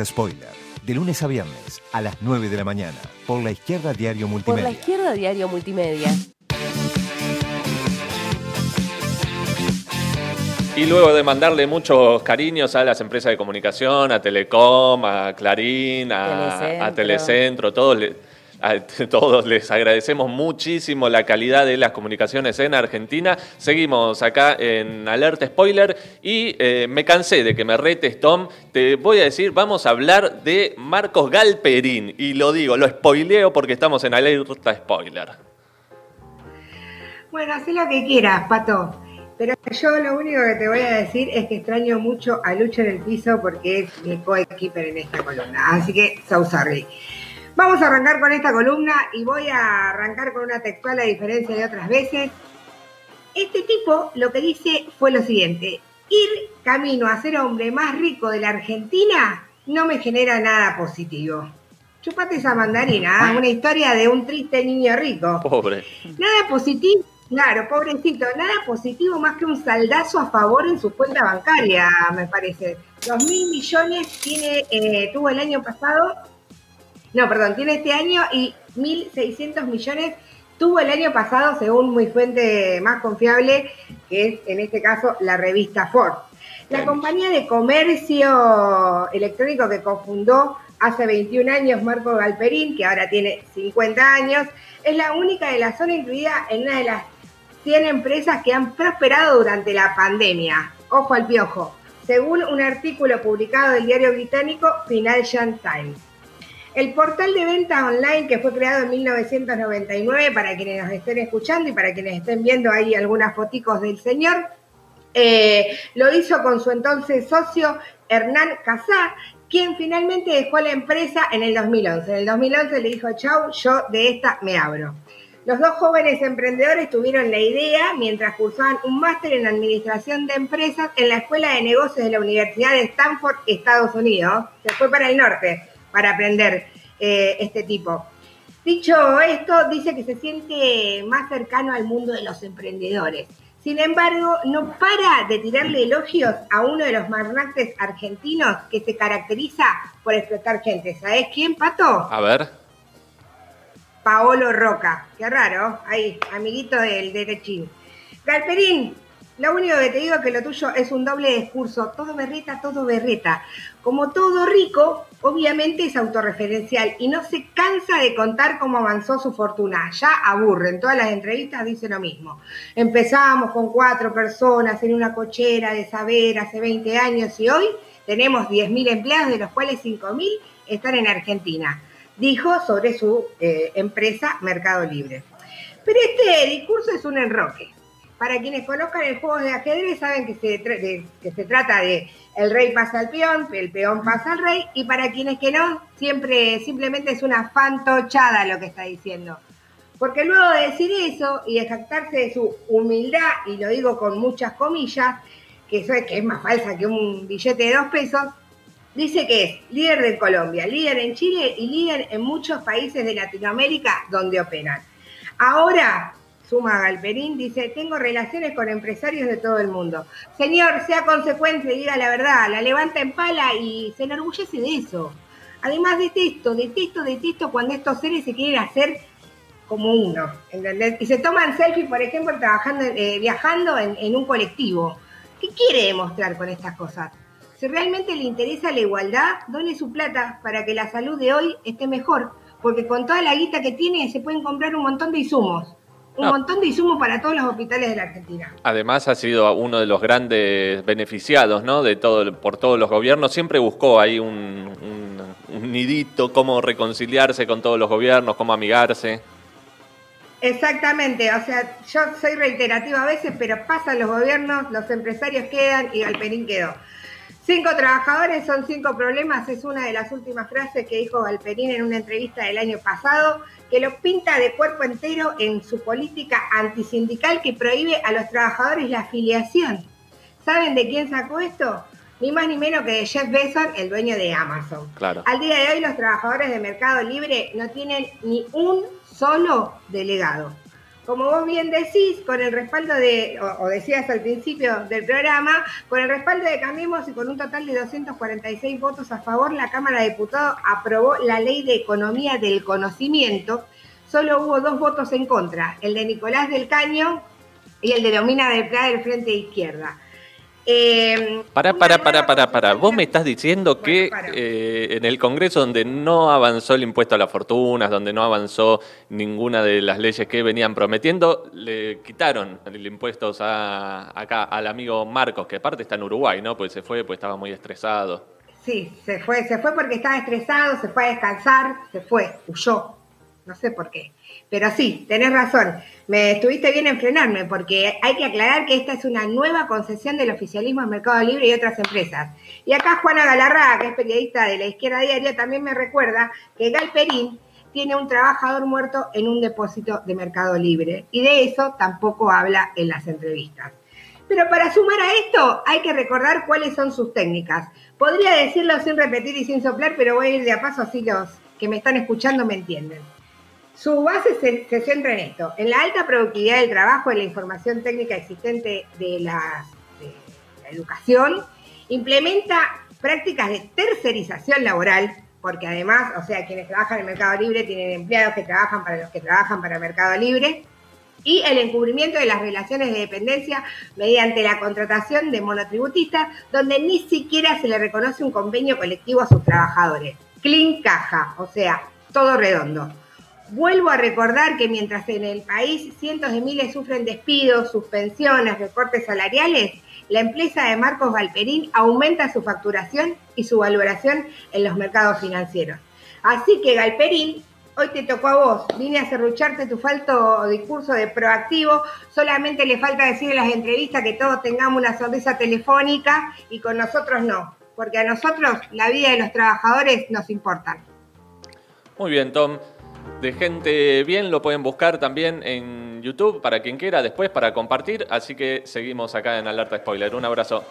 Alerta Spoiler. De lunes a viernes a las 9 de la mañana. Por la izquierda Diario Por Multimedia. la izquierda Diario Multimedia. Y luego de mandarle muchos cariños a las empresas de comunicación, a Telecom, a Clarín, a Telecentro. a Telecentro, todos, le- a todos les agradecemos muchísimo la calidad de las comunicaciones en Argentina. Seguimos acá en Alerta Spoiler y eh, me cansé de que me retes, Tom. Te voy a decir, vamos a hablar de Marcos Galperín. Y lo digo, lo spoileo porque estamos en Alerta Spoiler. Bueno, haz lo que quieras, Pato. Pero yo lo único que te voy a decir es que extraño mucho a Lucha en el piso porque es mi coequiper en esta columna. Así que, so sorry. Vamos a arrancar con esta columna y voy a arrancar con una textual a diferencia de otras veces. Este tipo lo que dice fue lo siguiente. Ir camino a ser hombre más rico de la Argentina no me genera nada positivo. Chupate esa mandarina, ¿ah? una historia de un triste niño rico. Pobre. Nada positivo, claro, pobrecito, nada positivo más que un saldazo a favor en su cuenta bancaria, me parece. Dos mil millones tiene, eh, tuvo el año pasado, no, perdón, tiene este año y 1.600 millones tuvo el año pasado, según muy fuente más confiable, que es en este caso la revista Ford. La compañía de comercio electrónico que cofundó hace 21 años Marco Galperín, que ahora tiene 50 años, es la única de la zona incluida en una de las 100 empresas que han prosperado durante la pandemia. Ojo al piojo, según un artículo publicado del diario británico Financial Times. El portal de venta online que fue creado en 1999, para quienes nos estén escuchando y para quienes estén viendo ahí algunas foticos del señor, eh, lo hizo con su entonces socio Hernán Casá, quien finalmente dejó la empresa en el 2011. En el 2011 le dijo, chau, yo de esta me abro. Los dos jóvenes emprendedores tuvieron la idea mientras cursaban un máster en administración de empresas en la Escuela de Negocios de la Universidad de Stanford, Estados Unidos. Se fue para el norte para aprender eh, este tipo. Dicho esto, dice que se siente más cercano al mundo de los emprendedores. Sin embargo, no para de tirarle elogios a uno de los magnates argentinos que se caracteriza por explotar gente. ¿Sabés quién, Pato? A ver. Paolo Roca. Qué raro, ahí, amiguito del derechín. Galperín, lo único que te digo es que lo tuyo es un doble discurso. Todo berreta, todo berreta. Como todo rico, obviamente es autorreferencial y no se cansa de contar cómo avanzó su fortuna. Ya aburre, en todas las entrevistas dice lo mismo. Empezábamos con cuatro personas en una cochera de saber hace 20 años y hoy tenemos 10.000 empleados, de los cuales 5.000 están en Argentina. Dijo sobre su eh, empresa Mercado Libre. Pero este discurso es un enroque. Para quienes conozcan el juego de ajedrez saben que se, de- que se trata de el rey pasa al peón, el peón pasa al rey, y para quienes que no, siempre simplemente es una fantochada lo que está diciendo. Porque luego de decir eso y de jactarse de su humildad, y lo digo con muchas comillas, que eso es que es más falsa que un billete de dos pesos, dice que es líder de Colombia, líder en Chile y líder en muchos países de Latinoamérica donde operan. Ahora, suma Galperín, dice, tengo relaciones con empresarios de todo el mundo. Señor, sea consecuente, diga la verdad, la levanta en pala y se enorgullece de eso. Además detesto, detesto, detesto cuando estos seres se quieren hacer como uno, ¿entendés? Y se toman selfies, por ejemplo, trabajando, eh, viajando en, en un colectivo. ¿Qué quiere demostrar con estas cosas? Si realmente le interesa la igualdad, done su plata para que la salud de hoy esté mejor, porque con toda la guita que tiene se pueden comprar un montón de insumos, un No. montón de insumos para todos los hospitales de la Argentina. Además ha sido uno de los grandes beneficiados, ¿no? De todo, por todos los gobiernos. Siempre buscó ahí un, un- un nidito, cómo reconciliarse con todos los gobiernos, cómo amigarse. Exactamente, o sea, yo soy reiterativa a veces, pero pasan los gobiernos, los empresarios quedan y Galperín quedó. Cinco trabajadores son cinco problemas, es una de las últimas frases que dijo Galperín en una entrevista del año pasado, que lo pinta de cuerpo entero en su política antisindical que prohíbe a los trabajadores la afiliación. ¿Saben de quién sacó esto? Ni más ni menos que de Jeff Bezos, el dueño de Amazon. Claro. Al día de hoy los trabajadores de Mercado Libre no tienen ni un solo delegado. Como vos bien decís, con el respaldo de, o, decías al principio del programa, con el respaldo de Cambiemos y con un total de 246 votos a favor, la Cámara de Diputados aprobó la Ley de Economía del Conocimiento. Solo hubo dos votos en contra, el de Nicolás del Caño y el de Domina del Pla del Frente Izquierda. Eh, para, para, para, para, para. Vos me estás diciendo que eh, en el Congreso donde no avanzó el impuesto a las fortunas, donde no avanzó ninguna de las leyes que venían prometiendo, le quitaron el impuesto a, acá al amigo Marcos, que aparte está en Uruguay, ¿no? Pues se fue, pues estaba muy estresado. Sí, se fue, se fue porque estaba estresado, se fue a descansar, se fue, huyó. No sé por qué. Pero sí, tenés razón. Me estuviste bien en frenarme porque hay que aclarar que esta es una nueva concesión del oficialismo en Mercado Libre y otras empresas. Y acá Juana Galarraga, que es periodista de la Izquierda Diaria, también me recuerda que Galperín tiene un trabajador muerto en un depósito de Mercado Libre. Y de eso tampoco habla en las entrevistas. Pero para sumar a esto hay que recordar cuáles son sus técnicas. Podría decirlo sin repetir y sin soplar, pero voy a ir de a paso así los que me están escuchando me entienden. Su base se, centra en esto, en la alta productividad del trabajo, en la información técnica existente de la, educación, implementa prácticas de tercerización laboral, porque además, o sea, quienes trabajan en el Mercado Libre tienen empleados que trabajan para los que trabajan para el Mercado Libre, y el encubrimiento de las relaciones de dependencia mediante la contratación de monotributistas, donde ni siquiera se le reconoce un convenio colectivo a sus trabajadores. Clean caja, o sea, todo redondo. Vuelvo a recordar que mientras en el país cientos de miles sufren despidos, suspensiones, recortes salariales, la empresa de Marcos Galperín aumenta su facturación y su valoración en los mercados financieros. Así que Galperín, hoy te tocó a vos, vine a cerrucharte tu falto discurso de proactivo, solamente le falta decir en las entrevistas que todos tengamos una sonrisa telefónica y con nosotros no, porque a nosotros la vida de los trabajadores nos importa. Muy bien, Tom de gente bien, lo pueden buscar también en YouTube para quien quiera después para compartir, así que seguimos acá en Alerta Spoiler. Un abrazo.